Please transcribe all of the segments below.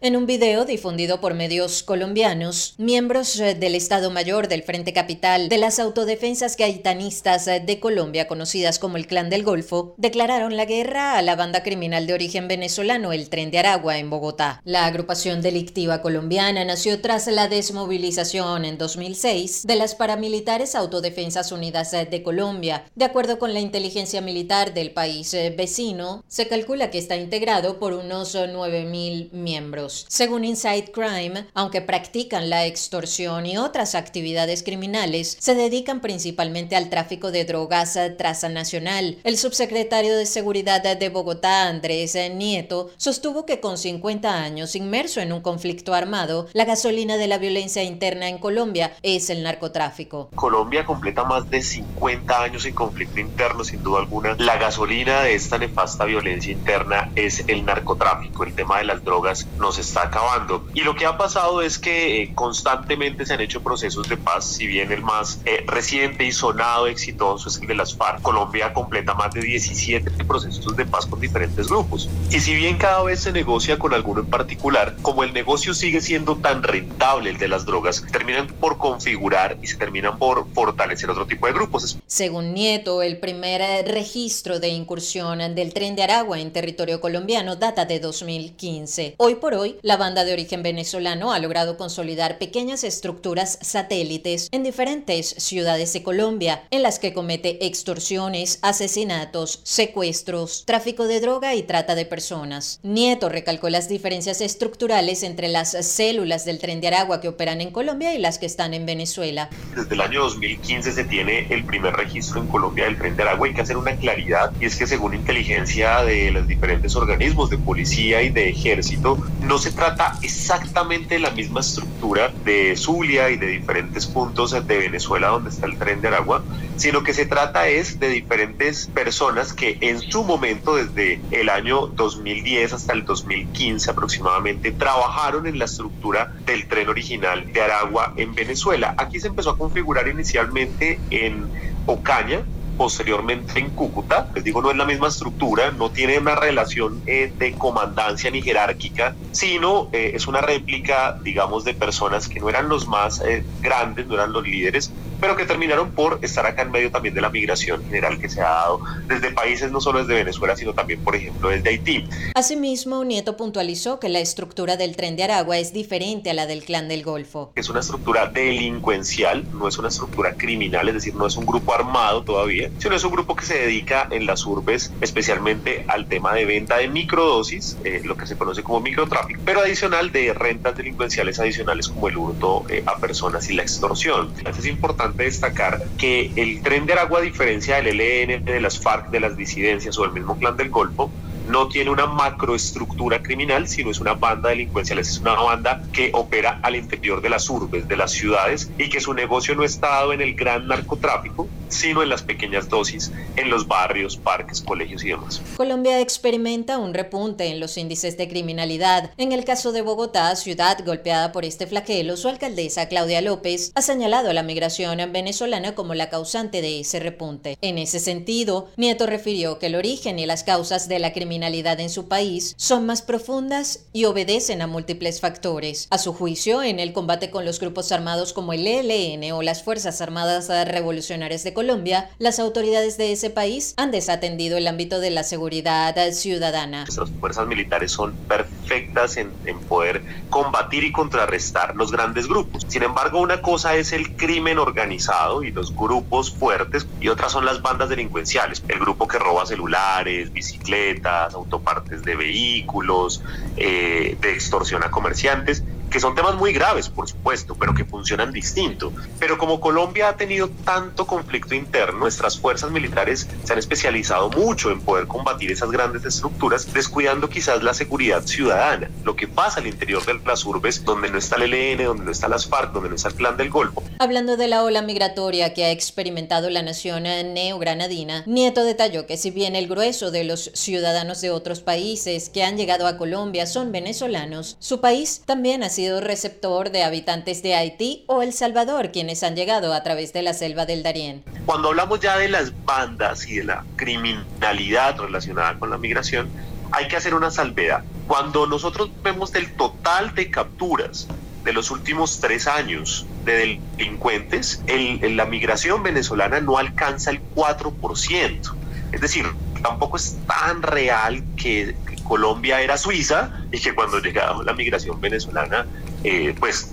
En un video difundido por medios colombianos, miembros eh, del Estado Mayor del Frente Capital de las autodefensas gaitanistas eh, de Colombia, conocidas como el Clan del Golfo, declararon la guerra a la banda criminal de origen venezolano El Tren de Aragua en Bogotá. La agrupación delictiva colombiana nació tras la desmovilización en 2006 de las paramilitares Autodefensas Unidas eh, de Colombia. De acuerdo con la inteligencia militar del país vecino, se calcula que está integrado por unos 9.000 miembros. Según Inside Crime, aunque practican la extorsión y otras actividades criminales, se dedican principalmente al tráfico de drogas traza nacional. El subsecretario de Seguridad de Bogotá, Andrés Nieto, sostuvo que con 50 años inmerso en un conflicto armado, la gasolina de la violencia interna en Colombia es el narcotráfico. Colombia completa más de 50 años en conflicto interno, sin duda alguna. La gasolina de esta nefasta violencia interna es el narcotráfico. El tema de las drogas está acabando. Y lo que ha pasado es que eh, constantemente se han hecho procesos de paz, si bien el más eh, reciente y sonado exitoso es el de las FARC. Colombia completa más de 17 procesos de paz con diferentes grupos. Y si bien cada vez se negocia con alguno en particular, como el negocio sigue siendo tan rentable el de las drogas, terminan por configurar y se terminan por fortalecer otro tipo de grupos. Según Nieto, el primer eh, registro de incursión del tren de Aragua en territorio colombiano data de 2015. Hoy por hoy, la banda de origen venezolano ha logrado consolidar pequeñas estructuras satélites en diferentes ciudades de Colombia, en las que comete extorsiones, asesinatos, secuestros, tráfico de droga y trata de personas. Nieto recalcó las diferencias estructurales entre las células del tren de Aragua que operan en Colombia y las que están en Venezuela. Desde el año 2015 se tiene el primer registro en Colombia del tren de Aragua. Hay que hacer una claridad y es que según inteligencia de los diferentes organismos de policía y de ejército, no se trata exactamente de la misma estructura de Zulia y de diferentes puntos de Venezuela donde está el tren de Aragua, sino que se trata es de diferentes personas que en su momento, desde el año 2010 hasta el 2015 aproximadamente, trabajaron en la estructura del tren original de Aragua en Venezuela. Aquí se empezó a configurar inicialmente en Ocaña, posteriormente en Cúcuta. Les digo, no es la misma estructura, no tiene una relación eh, de comandancia ni jerárquica, sino eh, es una réplica, digamos, de personas que no eran los más eh, grandes, no eran los líderes, pero que terminaron por estar acá en medio también de la migración general que se ha dado desde países no solo desde Venezuela, sino también, por ejemplo, desde Haití. Asimismo, Nieto puntualizó que la estructura del tren de Aragua es diferente a la del Clan del Golfo. Es una estructura delincuencial, no es una estructura criminal, es decir, no es un grupo armado todavía, sino es un grupo que se dedica en las urbes especialmente al tema de venta de microdosis, eh, lo que se conoce como microtráfico, pero adicional de rentas delincuenciales adicionales como el hurto eh, a personas y la extorsión. Es importante destacar que el tren de Aragua, a diferencia del ELN, de las FARC, de las disidencias o del mismo clan del Golfo, no tiene una macroestructura criminal, sino es una banda delincuencial, es una banda que opera al interior de las urbes, de las ciudades, y que su negocio no está dado en el gran narcotráfico, sino en las pequeñas dosis, en los barrios, parques, colegios y demás. Colombia experimenta un repunte en los índices de criminalidad. En el caso de Bogotá, ciudad golpeada por este flagelo, su alcaldesa Claudia López ha señalado a la migración venezolana como la causante de ese repunte. En ese sentido, Nieto refirió que el origen y las causas de la criminalidad en su país son más profundas y obedecen a múltiples factores. A su juicio, en el combate con los grupos armados como el ELN o las Fuerzas Armadas Revolucionarias de Colombia, las autoridades de ese país han desatendido el ámbito de la seguridad ciudadana. Nuestras fuerzas militares son perfectas en, poder combatir y contrarrestar los grandes grupos. Sin embargo, una cosa es el crimen organizado y los grupos fuertes y otras son las bandas delincuenciales. El grupo que roba celulares, bicicletas, autopartes de vehículos, eh, de extorsión a comerciantes que son temas muy graves, por supuesto, pero que funcionan distinto. Pero como Colombia ha tenido tanto conflicto interno, nuestras fuerzas militares se han especializado mucho en poder combatir esas grandes estructuras, descuidando quizás la seguridad ciudadana, lo que pasa al interior de las urbes, donde no está el ELN, donde no está las FARC, donde no está el Plan del Golfo. Hablando de la ola migratoria que ha experimentado la nación neogranadina, Nieto detalló que si bien el grueso de los ciudadanos de otros países que han llegado a Colombia son venezolanos, su país también ha sido receptor de habitantes de Haití o El Salvador, quienes han llegado a través de la selva del Darién. Cuando hablamos ya de las bandas y de la criminalidad relacionada con la migración, hay que hacer una salvedad. Cuando nosotros vemos del total de capturas de los últimos tres años de delincuentes, la migración venezolana no alcanza el 4%. Es decir, tampoco es tan real que, Colombia era Suiza y que cuando llegaba la migración venezolana, eh, pues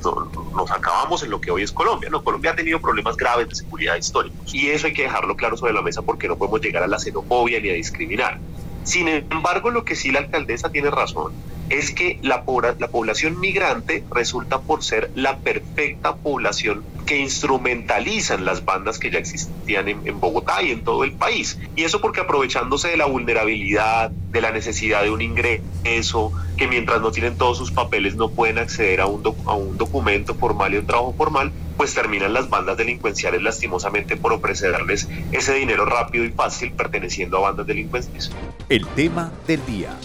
nos acabamos en lo que hoy es Colombia. No, Colombia ha tenido problemas graves de seguridad históricos y eso hay que dejarlo claro sobre la mesa porque no podemos llegar a la xenofobia ni a discriminar. Sin embargo, lo que sí la alcaldesa tiene razón es que la, la población migrante resulta por ser la perfecta población que instrumentalizan las bandas que ya existían en, Bogotá y en todo el país. Y eso porque aprovechándose de la vulnerabilidad, de la necesidad de un ingreso, que mientras no tienen todos sus papeles no pueden acceder a un, a un documento formal y un trabajo formal, pues terminan las bandas delincuenciales lastimosamente por ofrecerles ese dinero rápido y fácil perteneciendo a bandas delincuenciales. El tema del día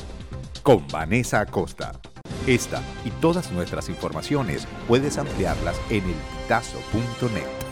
con Vanessa Acosta. Esta y todas nuestras informaciones puedes ampliarlas en el elpitazo.net.